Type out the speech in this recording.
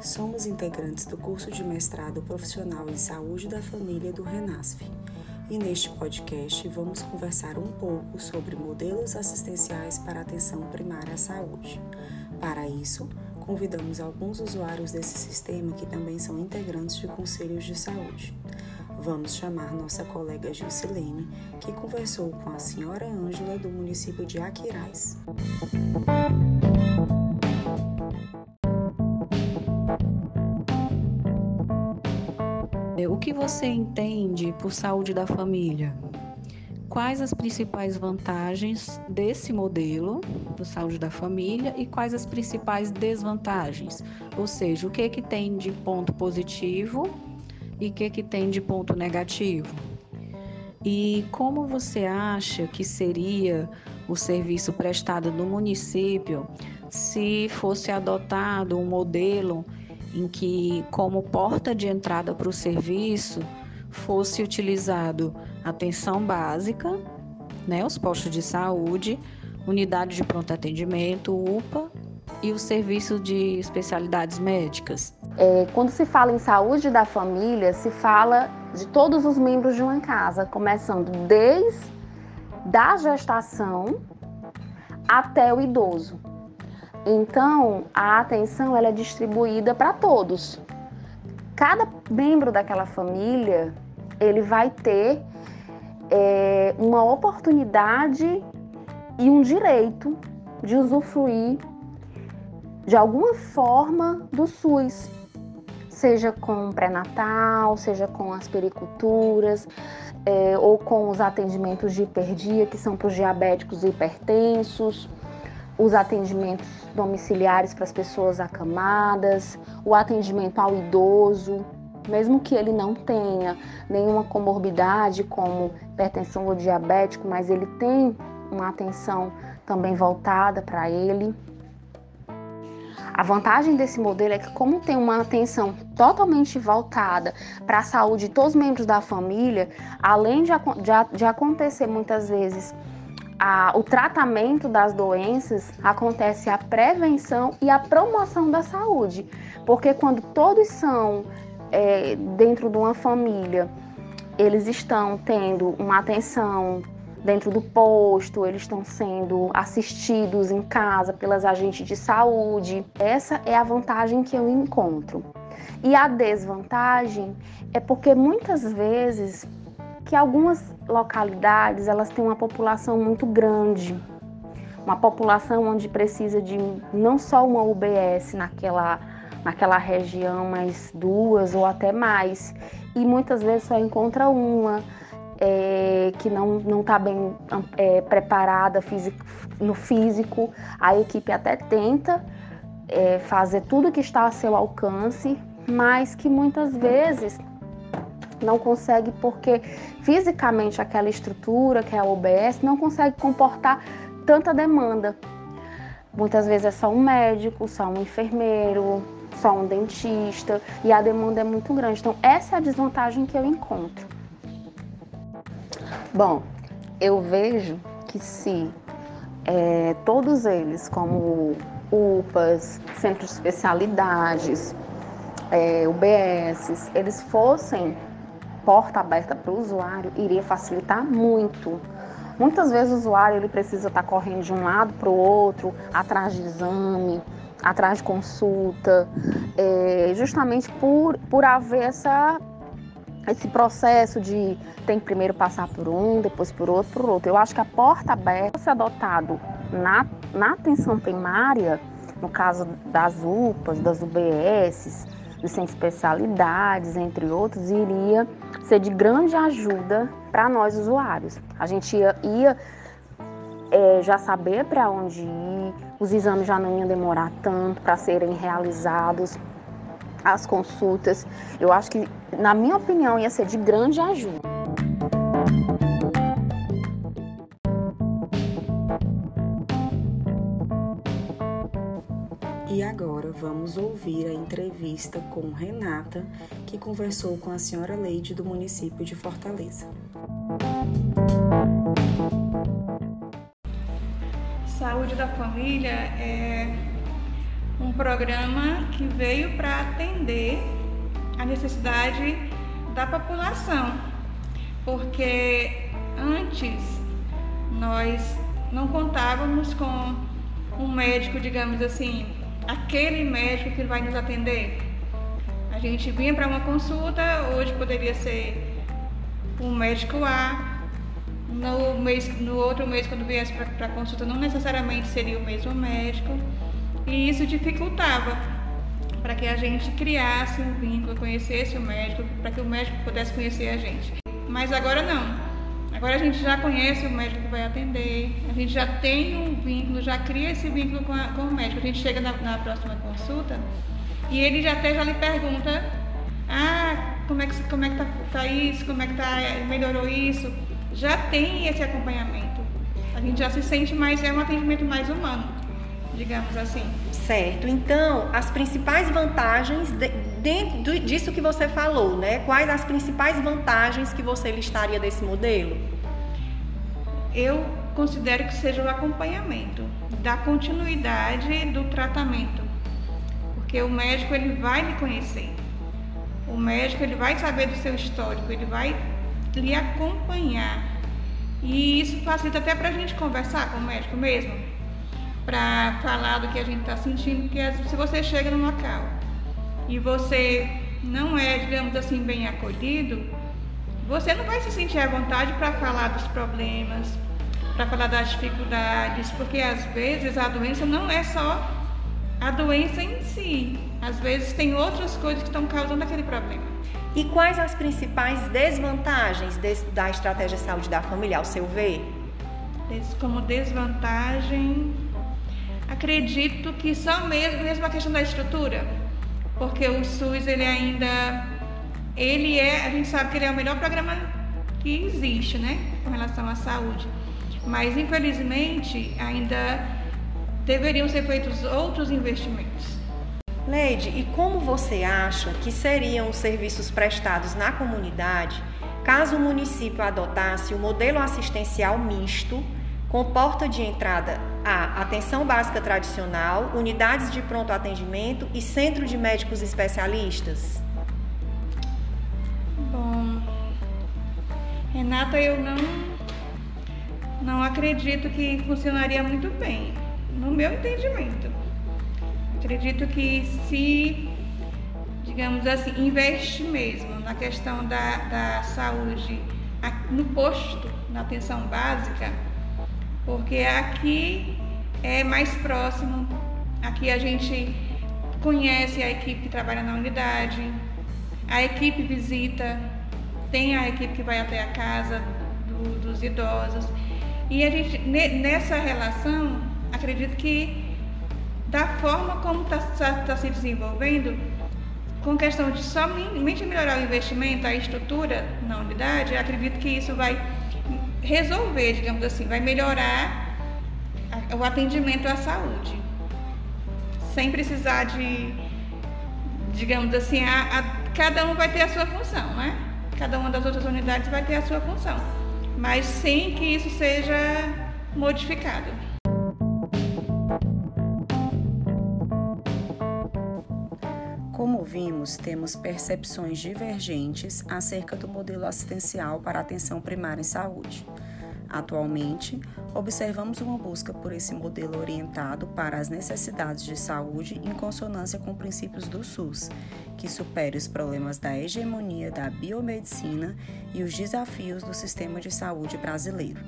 Somos integrantes do curso de mestrado profissional em saúde da família do Renasf. E neste podcast vamos conversar um pouco sobre modelos assistenciais para atenção primária à saúde. Para isso, convidamos alguns usuários desse sistema que também são integrantes de conselhos de saúde. Vamos chamar nossa colega Gilcilene, que conversou com a senhora Ângela do município de Aquiraz. O que você entende por saúde da família? Quais as principais vantagens desse modelo do saúde da família e quais as principais desvantagens? Ou seja, o que que tem de ponto positivo e o que que tem de ponto negativo? E como você acha que seria o serviço prestado no município se fosse adotado um modelo em que, como porta de entrada para o serviço, fosse utilizado atenção básica, né, os postos de saúde, unidade de pronto atendimento, UPA e o serviço de especialidades médicas. É, quando se fala em saúde da família, se fala de todos os membros de uma casa, começando desde da gestação até o idoso. Então, a atenção ela é distribuída para todos. Cada membro daquela família ele vai ter é, uma oportunidade e um direito de usufruir de alguma forma do SUS, seja com pré-natal, seja com as periculturas, é, ou com os atendimentos de hiperdia, que são para os diabéticos e hipertensos, os atendimentos domiciliares para as pessoas acamadas, o atendimento ao idoso, mesmo que ele não tenha nenhuma comorbidade como hipertensão ou diabético, mas ele tem uma atenção também voltada para ele. A vantagem desse modelo é que, como tem uma atenção totalmente voltada para a saúde de todos os membros da família, além de, de, de acontecer muitas vezes a, o tratamento das doenças, acontece a prevenção e a promoção da saúde. Porque quando todos são é, dentro de uma família, eles estão tendo uma atenção dentro do posto, eles estão sendo assistidos em casa pelas agentes de saúde. Essa é a vantagem que eu encontro. E a desvantagem é porque muitas vezes que algumas localidades elas têm uma população muito grande, uma população onde precisa de não só uma UBS naquela, naquela região, mas duas ou até mais. E muitas vezes só encontra uma é, que não está bem é, preparada físico, no físico. A equipe até tenta é, fazer tudo que está a seu alcance, mas que muitas vezes não consegue porque fisicamente aquela estrutura que é a OBS não consegue comportar tanta demanda. Muitas vezes é só um médico, só um enfermeiro, só um dentista e a demanda é muito grande. Então essa é a desvantagem que eu encontro. Bom, eu vejo que se é, todos eles, como UPAs, centros de especialidades, é, eles fossem porta aberta para o usuário iria facilitar muito. Muitas vezes o usuário ele precisa estar correndo de um lado para o outro, atrás de exame, atrás de consulta, é, justamente por, por haver essa, esse processo de tem que primeiro passar por um, depois por outro, por outro. Eu acho que a porta aberta, se adotado na, na atenção primária, no caso das UPAs, das UBSs, dos sem especialidades, entre outros, iria ser de grande ajuda para nós usuários. A gente ia, ia é, já saber para onde ir, os exames já não iam demorar tanto para serem realizados, as consultas. Eu acho que, na minha opinião, ia ser de grande ajuda. Vamos ouvir a entrevista com Renata, que conversou com a senhora Leide do município de Fortaleza. Saúde da família é um programa que veio para atender a necessidade da população, porque antes nós não contávamos com um médico, digamos assim, aquele médico que vai nos atender. A gente vinha para uma consulta, hoje poderia ser um médico A, no, mês, no outro mês, quando viesse para a consulta, não necessariamente seria o mesmo médico, e isso dificultava para que a gente criasse um vínculo, conhecesse o médico, para que o médico pudesse conhecer a gente. Mas agora não. Agora a gente já conhece o médico que vai atender, a gente já tem um vínculo, já cria esse vínculo com, a, com o médico. A gente chega na, na, próxima consulta e ele já até já lhe pergunta, ah, como é que, como é que tá, tá isso, como é que tá, melhorou isso. Já tem esse acompanhamento. A gente já se sente mais, é um atendimento mais humano, digamos assim. Certo. Então, as principais vantagens de, dentro disso que você falou, né? Quais as principais vantagens que você listaria desse modelo? Eu considero que seja o acompanhamento, da continuidade do tratamento, porque o médico ele vai lhe conhecer, o médico ele vai saber do seu histórico, ele vai lhe acompanhar e isso facilita até para a gente conversar com o médico mesmo, para falar do que a gente está sentindo, porque se você chega no local e você não é, digamos assim, bem acolhido, você não vai se sentir à vontade para falar dos problemas, para falar das dificuldades, porque às vezes a doença não é só a doença em si, às vezes tem outras coisas que estão causando aquele problema. E quais as principais desvantagens desse, da estratégia de saúde da família, ao seu ver? Como desvantagem, acredito que só mesmo, mesmo a questão da estrutura porque o SUS ele ainda ele é, a gente sabe que ele é o melhor programa que existe, né, com relação à saúde. Mas infelizmente ainda deveriam ser feitos outros investimentos. Leide, e como você acha que seriam os serviços prestados na comunidade caso o município adotasse o modelo assistencial misto com porta de entrada a atenção básica tradicional, unidades de pronto atendimento e centro de médicos especialistas? Bom, Renata, eu não não acredito que funcionaria muito bem, no meu entendimento. Acredito que se, digamos assim, investe mesmo na questão da, da saúde no posto, na atenção básica, porque aqui é mais próximo, aqui a gente conhece a equipe que trabalha na unidade, a equipe visita, tem a equipe que vai até a casa do, dos idosos. E a gente, nessa relação, acredito que da forma como está tá, tá se desenvolvendo, com questão de somente melhorar o investimento, a estrutura na unidade, acredito que isso vai resolver, digamos assim, vai melhorar o atendimento à saúde, sem precisar de, digamos assim, a, a, cada um vai ter a sua função, né? Cada uma das outras unidades vai ter a sua função, mas sem que isso seja modificado. Como vimos, temos percepções divergentes acerca do modelo assistencial para atenção primária em saúde. Atualmente, observamos uma busca por esse modelo orientado para as necessidades de saúde em consonância com princípios do SUS, que supere os problemas da hegemonia da biomedicina e os desafios do sistema de saúde brasileiro.